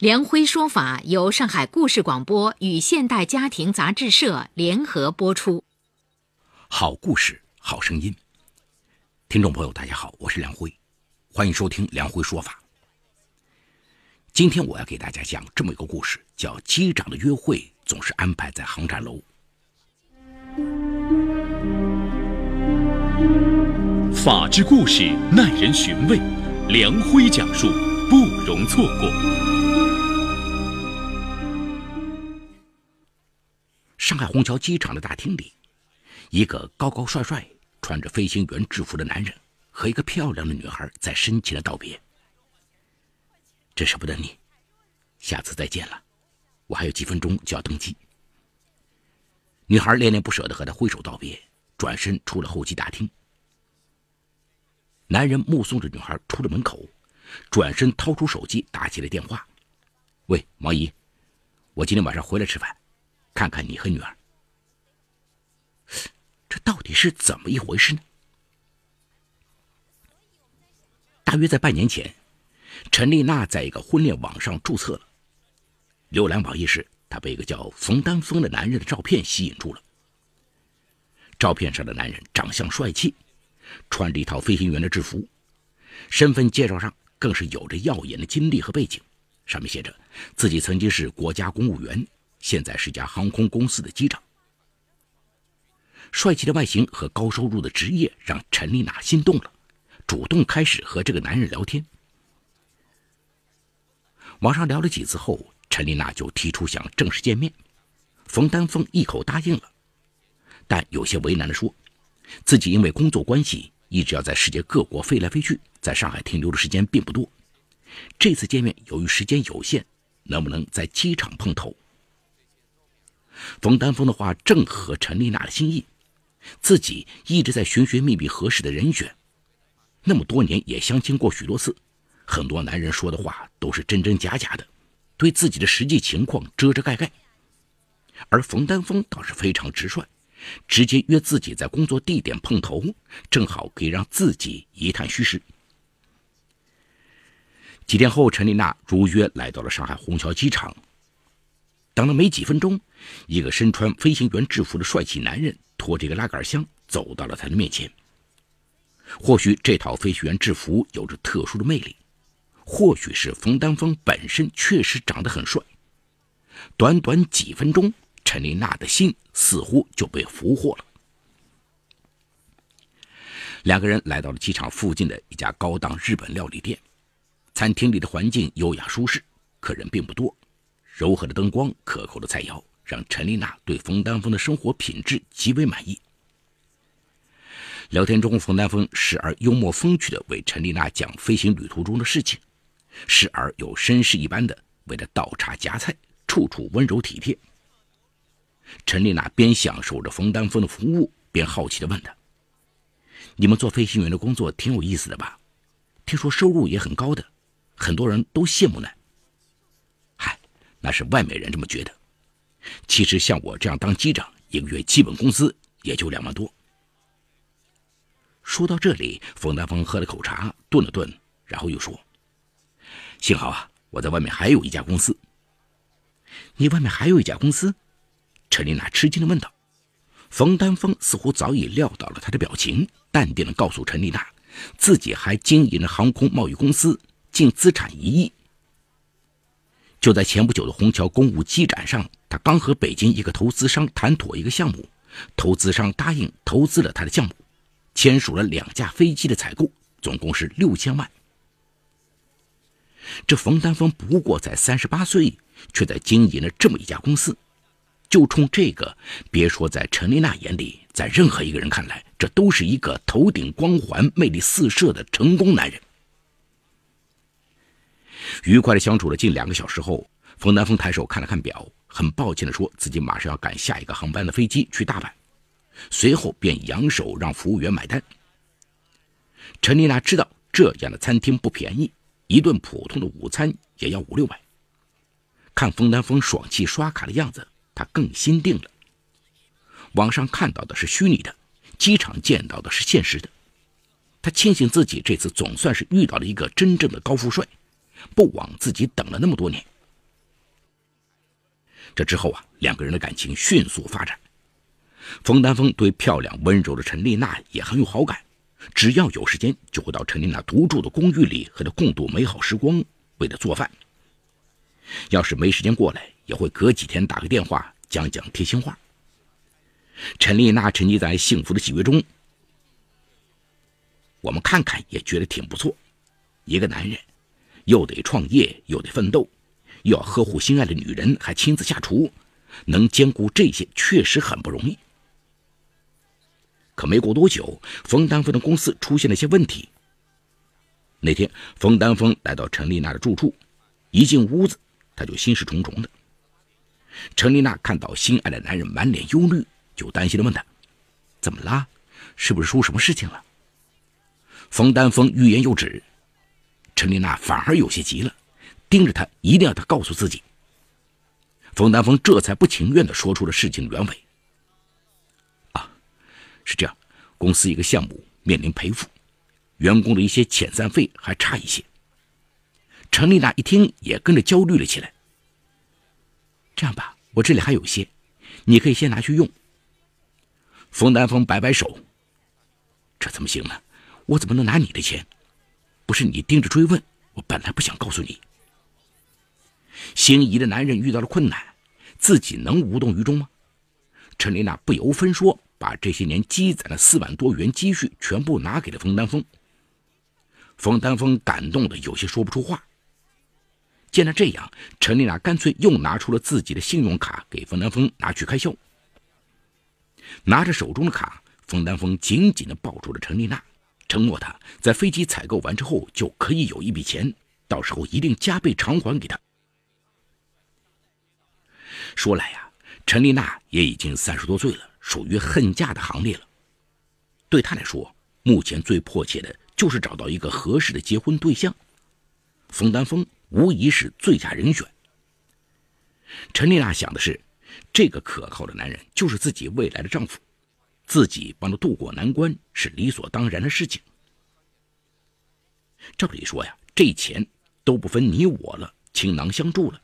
梁辉说法由上海故事广播与现代家庭杂志社联合播出。好故事，好声音。听众朋友，大家好，我是梁辉，欢迎收听梁辉说法。今天我要给大家讲这么一个故事，叫《机长的约会总是安排在航站楼》。法治故事耐人寻味，梁辉讲述不容错过。上海虹桥机场的大厅里，一个高高帅帅、穿着飞行员制服的男人和一个漂亮的女孩在深情的道别。真舍不得你，下次再见了，我还有几分钟就要登机。女孩恋恋不舍的和他挥手道别，转身出了候机大厅。男人目送着女孩出了门口，转身掏出手机打起了电话：“喂，毛姨，我今天晚上回来吃饭。”看看你和女儿，这到底是怎么一回事呢？大约在半年前，陈丽娜在一个婚恋网上注册了。浏览网页时，她被一个叫冯丹峰的男人的照片吸引住了。照片上的男人长相帅气，穿着一套飞行员的制服，身份介绍上更是有着耀眼的经历和背景，上面写着自己曾经是国家公务员。现在是家航空公司的机长，帅气的外形和高收入的职业让陈丽娜心动了，主动开始和这个男人聊天。网上聊了几次后，陈丽娜就提出想正式见面，冯丹峰一口答应了，但有些为难的说，自己因为工作关系一直要在世界各国飞来飞去，在上海停留的时间并不多，这次见面由于时间有限，能不能在机场碰头？冯丹峰的话正合陈丽娜的心意，自己一直在寻寻觅觅合适的人选，那么多年也相亲过许多次，很多男人说的话都是真真假假的，对自己的实际情况遮遮盖盖，而冯丹峰倒是非常直率，直接约自己在工作地点碰头，正好可以让自己一探虚实。几天后，陈丽娜如约来到了上海虹桥机场。等了没几分钟，一个身穿飞行员制服的帅气男人拖着一个拉杆箱走到了他的面前。或许这套飞行员制服有着特殊的魅力，或许是冯丹峰本身确实长得很帅。短短几分钟，陈丽娜的心似乎就被俘获了。两个人来到了机场附近的一家高档日本料理店，餐厅里的环境优雅舒适，客人并不多。柔和的灯光、可口的菜肴，让陈丽娜对冯丹峰的生活品质极为满意。聊天中，冯丹峰时而幽默风趣地为陈丽娜讲飞行旅途中的事情，时而又绅士一般的为她倒茶夹菜，处处温柔体贴。陈丽娜边享受着冯丹峰的服务，边好奇地问他：“你们做飞行员的工作挺有意思的吧？听说收入也很高的，很多人都羡慕呢。”那是外面人这么觉得，其实像我这样当机长，一个月基本工资也就两万多。说到这里，冯丹峰喝了口茶，顿了顿，然后又说：“幸好啊，我在外面还有一家公司。”你外面还有一家公司？陈丽娜吃惊的问道。冯丹峰似乎早已料到了她的表情，淡定的告诉陈丽娜，自己还经营着航空贸易公司，净资产一亿。就在前不久的虹桥公务机展上，他刚和北京一个投资商谈妥一个项目，投资商答应投资了他的项目，签署了两架飞机的采购，总共是六千万。这冯丹峰不过才三十八岁，却在经营了这么一家公司，就冲这个，别说在陈丽娜眼里，在任何一个人看来，这都是一个头顶光环、魅力四射的成功男人。愉快的相处了近两个小时后，冯南峰抬手看了看表，很抱歉地说自己马上要赶下一个航班的飞机去大阪，随后便扬手让服务员买单。陈丽娜知道这样的餐厅不便宜，一顿普通的午餐也要五六百。看冯丹峰爽气刷卡的样子，她更心定了。网上看到的是虚拟的，机场见到的是现实的。她庆幸自己这次总算是遇到了一个真正的高富帅，不枉自己等了那么多年。这之后啊，两个人的感情迅速发展。冯丹峰对漂亮温柔的陈丽娜也很有好感，只要有时间就会到陈丽娜独住的公寓里和她共度美好时光，为她做饭。要是没时间过来，也会隔几天打个电话讲讲贴心话。陈丽娜沉浸在幸福的喜悦中，我们看看也觉得挺不错。一个男人，又得创业，又得奋斗。又要呵护心爱的女人，还亲自下厨，能兼顾这些确实很不容易。可没过多久，冯丹峰的公司出现了一些问题。那天，冯丹峰来到陈丽娜的住处，一进屋子，他就心事重重的。陈丽娜看到心爱的男人满脸忧虑，就担心的问他：“怎么啦？是不是出什么事情了？”冯丹峰欲言又止，陈丽娜反而有些急了。盯着他，一定要他告诉自己。冯丹峰这才不情愿地说出了事情原委。啊，是这样，公司一个项目面临赔付，员工的一些遣散费还差一些。陈丽娜一听，也跟着焦虑了起来。这样吧，我这里还有些，你可以先拿去用。冯丹峰摆摆手：“这怎么行呢？我怎么能拿你的钱？不是你盯着追问，我本来不想告诉你。”心仪的男人遇到了困难，自己能无动于衷吗？陈丽娜不由分说，把这些年积攒的四万多元积蓄全部拿给了冯丹峰。冯丹峰感动的有些说不出话。见他这样，陈丽娜干脆又拿出了自己的信用卡给冯丹峰拿去开销。拿着手中的卡，冯丹峰紧紧地抱住了陈丽娜，承诺他在飞机采购完之后就可以有一笔钱，到时候一定加倍偿还给他。说来呀，陈丽娜也已经三十多岁了，属于恨嫁的行列了。对她来说，目前最迫切的就是找到一个合适的结婚对象。冯丹峰无疑是最佳人选。陈丽娜想的是，这个可靠的男人就是自己未来的丈夫，自己帮他渡过难关是理所当然的事情。照理说呀，这钱都不分你我了，倾囊相助了。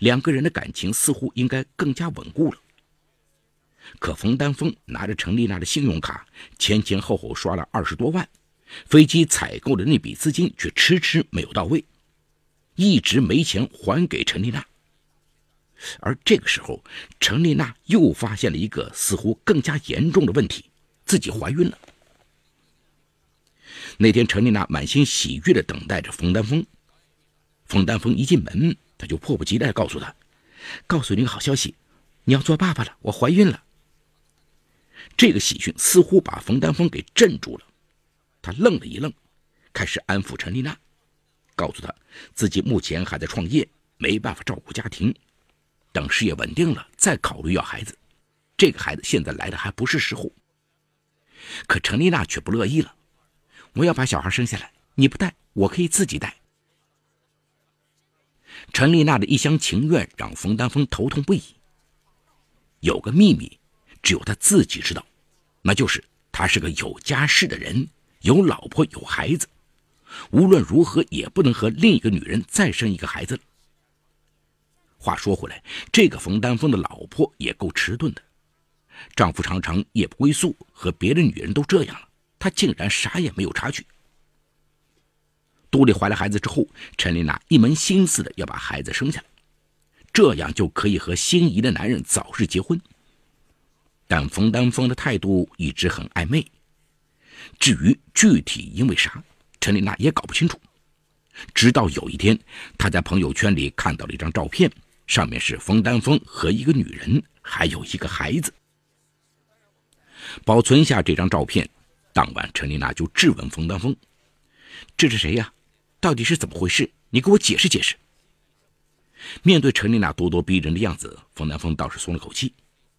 两个人的感情似乎应该更加稳固了。可冯丹峰拿着陈丽娜的信用卡，前前后后刷了二十多万，飞机采购的那笔资金却迟迟没有到位，一直没钱还给陈丽娜。而这个时候，陈丽娜又发现了一个似乎更加严重的问题：自己怀孕了。那天，陈丽娜满心喜悦地等待着冯丹峰。冯丹峰一进门。他就迫不及待告诉他：“告诉你个好消息，你要做爸爸了，我怀孕了。”这个喜讯似乎把冯丹峰给镇住了，他愣了一愣，开始安抚陈丽娜，告诉她自己目前还在创业，没办法照顾家庭，等事业稳定了再考虑要孩子。这个孩子现在来的还不是时候。可陈丽娜却不乐意了：“我要把小孩生下来，你不带，我可以自己带。”陈丽娜的一厢情愿让冯丹峰头痛不已。有个秘密，只有他自己知道，那就是他是个有家室的人，有老婆有孩子，无论如何也不能和另一个女人再生一个孩子了。话说回来，这个冯丹峰的老婆也够迟钝的，丈夫常常夜不归宿，和别的女人都这样了，她竟然啥也没有察觉。肚里怀了孩子之后，陈丽娜一门心思的要把孩子生下来，这样就可以和心仪的男人早日结婚。但冯丹峰的态度一直很暧昧，至于具体因为啥，陈丽娜也搞不清楚。直到有一天，她在朋友圈里看到了一张照片，上面是冯丹峰和一个女人，还有一个孩子。保存下这张照片，当晚陈丽娜就质问冯丹峰：“这是谁呀？”到底是怎么回事？你给我解释解释。面对陈丽娜咄咄逼人的样子，冯丹峰倒是松了口气，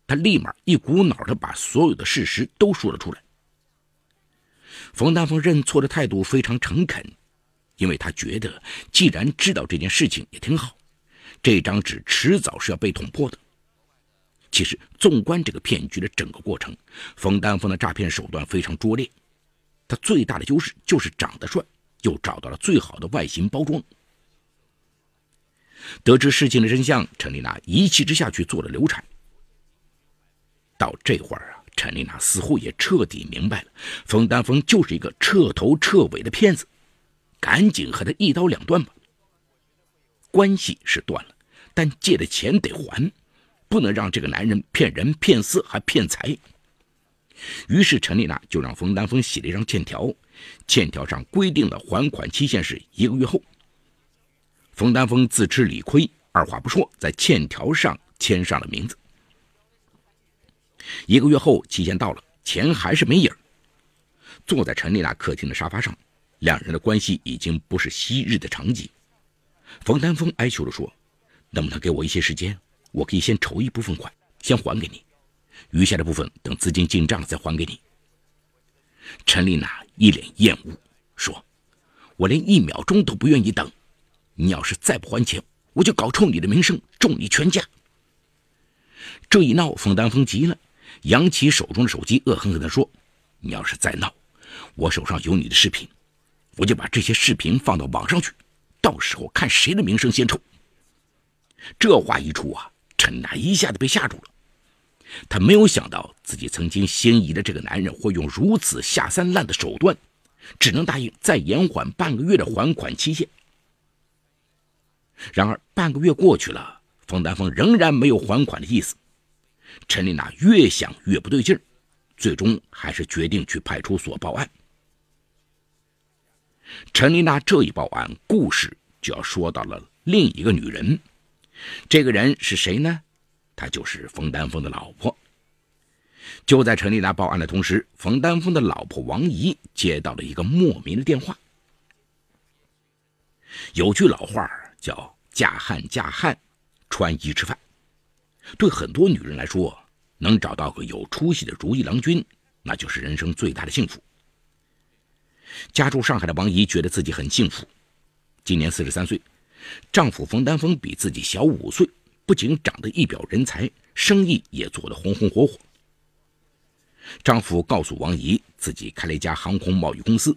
他立马一股脑的把所有的事实都说了出来。冯丹峰认错的态度非常诚恳，因为他觉得既然知道这件事情也挺好，这张纸迟早是要被捅破的。其实，纵观这个骗局的整个过程，冯丹峰的诈骗手段非常拙劣。他最大的优势就是长得帅，又找到了最好的外形包装。得知事情的真相，陈丽娜一气之下去做了流产。到这会儿啊，陈丽娜似乎也彻底明白了，冯丹峰就是一个彻头彻尾的骗子，赶紧和他一刀两断吧。关系是断了，但借的钱得还。不能让这个男人骗人、骗色还骗财。于是陈丽娜就让冯丹峰写了一张欠条，欠条上规定的还款期限是一个月后。冯丹峰自知理亏，二话不说，在欠条上签上了名字。一个月后，期限到了，钱还是没影坐在陈丽娜客厅的沙发上，两人的关系已经不是昔日的场景。冯丹峰哀求着说：“能不能给我一些时间？”我可以先筹一部分款，先还给你，余下的部分等资金进账再还给你。陈丽娜一脸厌恶说：“我连一秒钟都不愿意等，你要是再不还钱，我就搞臭你的名声，重你全家。”这一闹，冯丹峰急了，扬起手中的手机，恶狠狠地说：“你要是再闹，我手上有你的视频，我就把这些视频放到网上去，到时候看谁的名声先臭。”这话一出啊！陈娜一下子被吓住了，她没有想到自己曾经心仪的这个男人会用如此下三滥的手段，只能答应再延缓半个月的还款期限。然而半个月过去了，冯丹峰仍然没有还款的意思。陈丽娜越想越不对劲儿，最终还是决定去派出所报案。陈丽娜这一报案，故事就要说到了另一个女人。这个人是谁呢？她就是冯丹峰的老婆。就在陈丽娜报案的同时，冯丹峰的老婆王姨接到了一个莫名的电话。有句老话叫“嫁汉嫁汉，穿衣吃饭”。对很多女人来说，能找到个有出息的如意郎君，那就是人生最大的幸福。家住上海的王姨觉得自己很幸福，今年四十三岁。丈夫冯丹峰比自己小五岁，不仅长得一表人才，生意也做得红红火火。丈夫告诉王姨，自己开了一家航空贸易公司。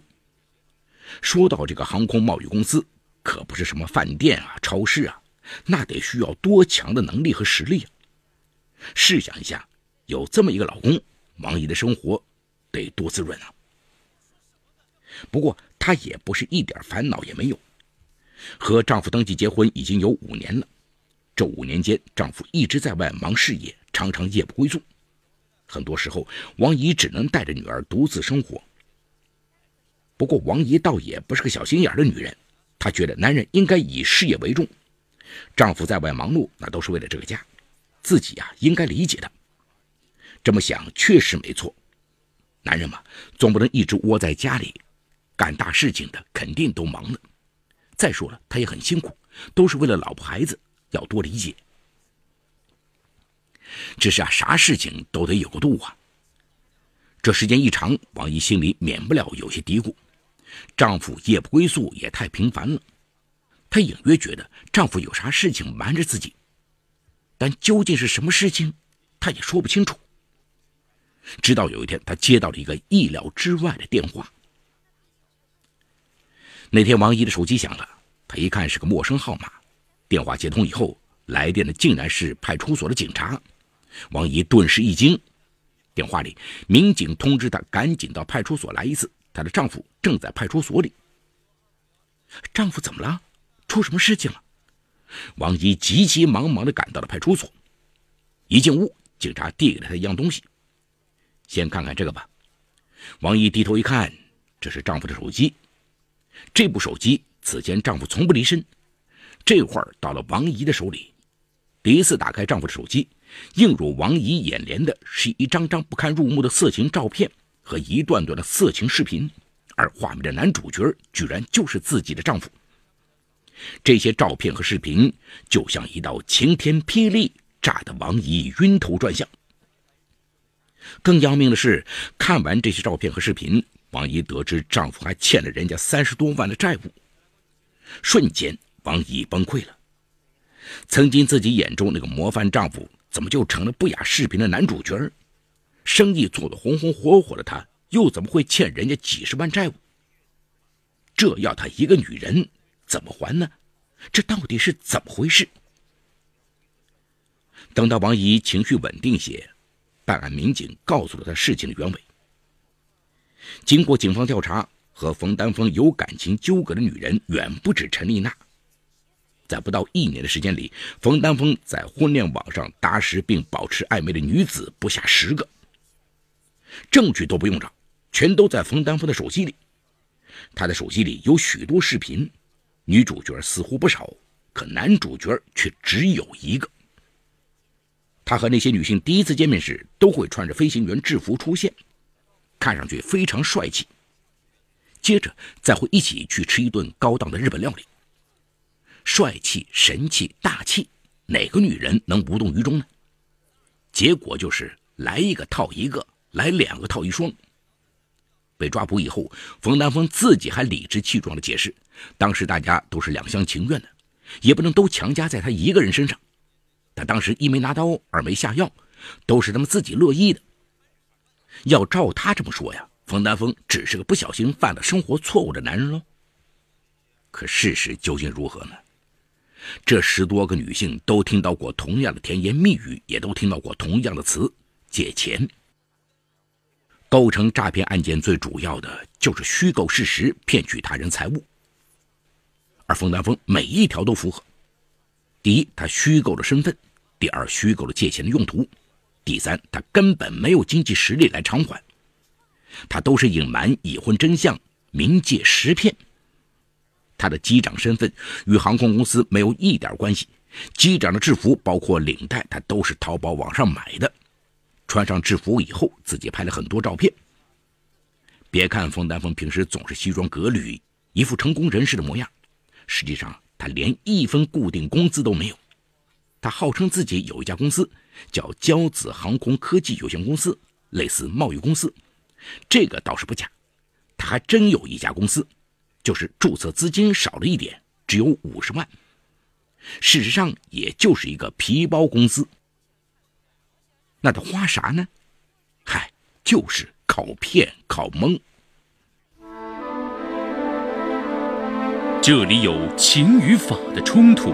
说到这个航空贸易公司，可不是什么饭店啊、超市啊，那得需要多强的能力和实力啊！试想一下，有这么一个老公，王姨的生活得多滋润啊！不过她也不是一点烦恼也没有。和丈夫登记结婚已经有五年了，这五年间，丈夫一直在外忙事业，常常夜不归宿。很多时候，王姨只能带着女儿独自生活。不过，王姨倒也不是个小心眼的女人，她觉得男人应该以事业为重。丈夫在外忙碌，那都是为了这个家，自己呀应该理解的。这么想确实没错，男人嘛，总不能一直窝在家里，干大事情的肯定都忙呢。再说了，他也很辛苦，都是为了老婆孩子，要多理解。只是啊，啥事情都得有个度啊。这时间一长，王姨心里免不了有些嘀咕：丈夫夜不归宿也太频繁了。她隐约觉得丈夫有啥事情瞒着自己，但究竟是什么事情，她也说不清楚。直到有一天，她接到了一个意料之外的电话。那天，王姨的手机响了，她一看是个陌生号码，电话接通以后，来电的竟然是派出所的警察。王姨顿时一惊，电话里民警通知她赶紧到派出所来一次，她的丈夫正在派出所里。丈夫怎么了？出什么事情了？王姨急急忙忙地赶到了派出所，一进屋，警察递给了她一样东西，先看看这个吧。王姨低头一看，这是丈夫的手机。这部手机此前丈夫从不离身，这会儿到了王姨的手里。第一次打开丈夫的手机，映入王姨眼帘的是一张张不堪入目的色情照片和一段段的色情视频，而画面的男主角居然就是自己的丈夫。这些照片和视频就像一道晴天霹雳，炸得王姨晕头转向，更要命的是，看完这些照片和视频，王姨得知丈夫还欠了人家三十多万的债务，瞬间王姨崩溃了。曾经自己眼中那个模范丈夫，怎么就成了不雅视频的男主角？生意做得红红火火的他，又怎么会欠人家几十万债务？这要她一个女人怎么还呢？这到底是怎么回事？等到王姨情绪稳定些，办案民警告诉了她事情的原委。经过警方调查，和冯丹峰有感情纠葛的女人远不止陈丽娜。在不到一年的时间里，冯丹峰在婚恋网上搭识并保持暧昧的女子不下十个。证据都不用找，全都在冯丹峰的手机里。他的手机里有许多视频，女主角似乎不少，可男主角却只有一个。他和那些女性第一次见面时，都会穿着飞行员制服出现，看上去非常帅气。接着再会一起去吃一顿高档的日本料理。帅气、神气、大气，哪个女人能无动于衷呢？结果就是来一个套一个，来两个套一双。被抓捕以后，冯丹峰自己还理直气壮地解释，当时大家都是两厢情愿的，也不能都强加在他一个人身上。他当时一没拿刀，二没下药，都是他们自己乐意的。要照他这么说呀，冯丹峰只是个不小心犯了生活错误的男人喽。可事实究竟如何呢？这十多个女性都听到过同样的甜言蜜语，也都听到过同样的词——借钱。构成诈骗案件最主要的就是虚构事实，骗取他人财物。而冯丹峰每一条都符合。第一，他虚构了身份；第二，虚构了借钱的用途；第三，他根本没有经济实力来偿还。他都是隐瞒已婚真相，明借实骗。他的机长身份与航空公司没有一点关系，机长的制服包括领带，他都是淘宝网上买的。穿上制服以后，自己拍了很多照片。别看冯丹峰平时总是西装革履，一副成功人士的模样，实际上。他连一分固定工资都没有，他号称自己有一家公司，叫骄子航空科技有限公司，类似贸易公司，这个倒是不假。他还真有一家公司，就是注册资金少了一点，只有五十万。事实上，也就是一个皮包公司。那他花啥呢？嗨，就是靠骗、靠蒙。这里有情与法的冲突，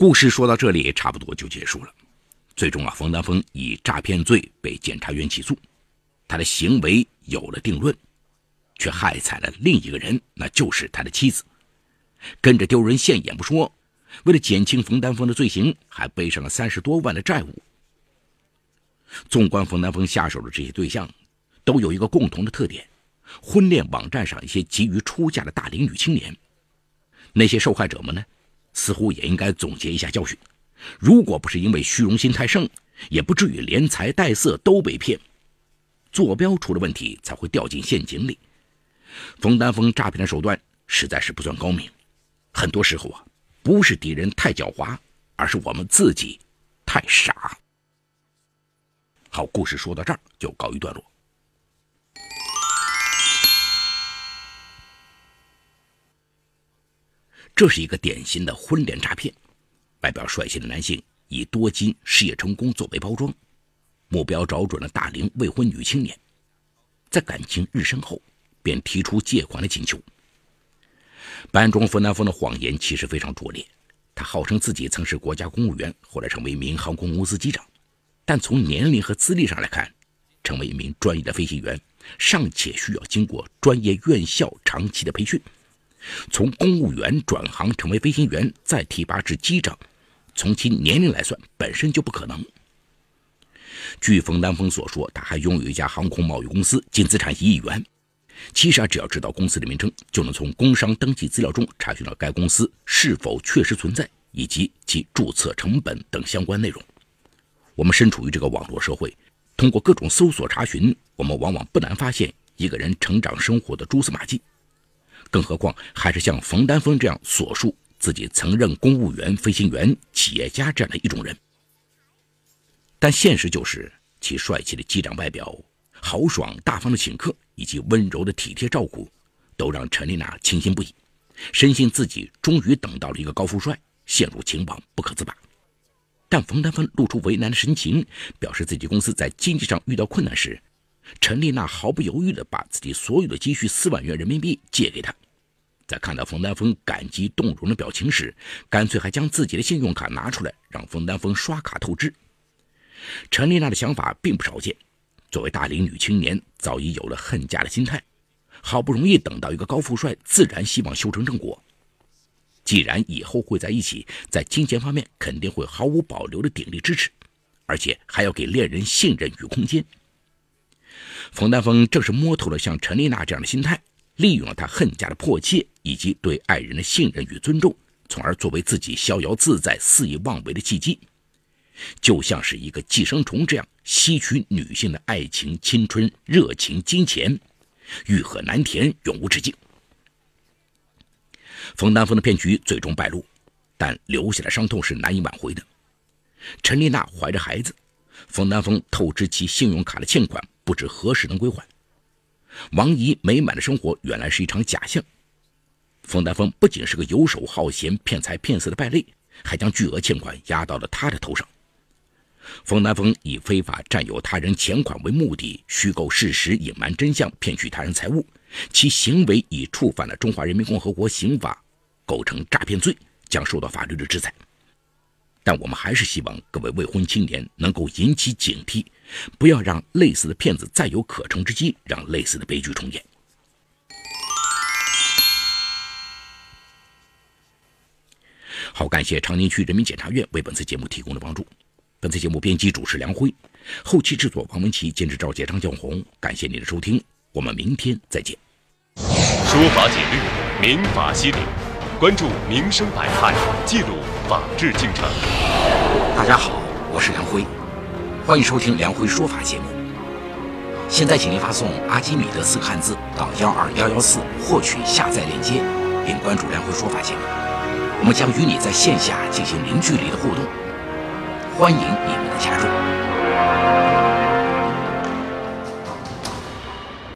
故事说到这里差不多就结束了。最终啊，冯丹峰以诈骗罪被检察院起诉，他的行为有了定论，却害惨了另一个人，那就是他的妻子，跟着丢人现眼不说，为了减轻冯丹峰的罪行，还背上了三十多万的债务。纵观冯丹峰下手的这些对象。都有一个共同的特点：婚恋网站上一些急于出嫁的大龄女青年。那些受害者们呢，似乎也应该总结一下教训。如果不是因为虚荣心太盛，也不至于连财带色都被骗。坐标出了问题，才会掉进陷阱里。冯丹峰诈骗的手段实在是不算高明。很多时候啊，不是敌人太狡猾，而是我们自己太傻。好，故事说到这儿就告一段落。这是一个典型的婚恋诈骗，外表帅气的男性以多金、事业成功作为包装，目标找准了大龄未婚女青年，在感情日深后，便提出借款的请求。班中冯南峰的谎言其实非常拙劣，他号称自己曾是国家公务员，后来成为一名航空公司机长，但从年龄和资历上来看，成为一名专业的飞行员尚且需要经过专业院校长期的培训。从公务员转行成为飞行员，再提拔至机长，从其年龄来算，本身就不可能。据冯丹峰所说，他还拥有一家航空贸易公司，净资产一亿元。其实啊，只要知道公司的名称，就能从工商登记资料中查询到该公司是否确实存在，以及其注册成本等相关内容。我们身处于这个网络社会，通过各种搜索查询，我们往往不难发现一个人成长生活的蛛丝马迹。更何况还是像冯丹峰这样所述自己曾任公务员、飞行员、企业家这样的一种人。但现实就是，其帅气的机长外表、豪爽大方的请客以及温柔的体贴照顾，都让陈丽娜倾心不已，深信自己终于等到了一个高富帅，陷入情网不可自拔。但冯丹峰露出为难的神情，表示自己公司在经济上遇到困难时，陈丽娜毫不犹豫地把自己所有的积蓄四万元人民币借给他。在看到冯丹峰感激动容的表情时，干脆还将自己的信用卡拿出来，让冯丹峰刷卡透支。陈丽娜的想法并不少见，作为大龄女青年，早已有了恨嫁的心态。好不容易等到一个高富帅，自然希望修成正果。既然以后会在一起，在金钱方面肯定会毫无保留的鼎力支持，而且还要给恋人信任与空间。冯丹峰正是摸透了像陈丽娜这样的心态，利用了她恨嫁的迫切以及对爱人的信任与尊重，从而作为自己逍遥自在、肆意妄为的契机。就像是一个寄生虫这样吸取女性的爱情、青春、热情、金钱，欲壑难填，永无止境。冯丹峰的骗局最终败露，但留下的伤痛是难以挽回的。陈丽娜怀着孩子，冯丹峰透支其信用卡的欠款，不知何时能归还。王姨美满的生活原来是一场假象。冯丹峰不仅是个游手好闲、骗财骗色的败类，还将巨额欠款压到了他的头上。冯南峰以非法占有他人钱款为目的，虚构事实、隐瞒真相、骗取他人财物，其行为已触犯了《中华人民共和国刑法》，构成诈骗罪，将受到法律的制裁。但我们还是希望各位未婚青年能够引起警惕，不要让类似的骗子再有可乘之机，让类似的悲剧重演。好，感谢长宁区人民检察院为本次节目提供的帮助。本次节目编辑主持梁辉，后期制作王文琪，监制赵杰、张建红。感谢您的收听，我们明天再见。说法解律，民法析理，关注民生百态，记录法治进程。大家好，我是梁辉，欢迎收听梁辉说法节目。现在，请您发送“阿基米德”四个汉字到幺二幺幺四，获取下载链接，并关注梁辉说法节目。我们将与你在线下进行零距离的互动。欢迎你们的加入。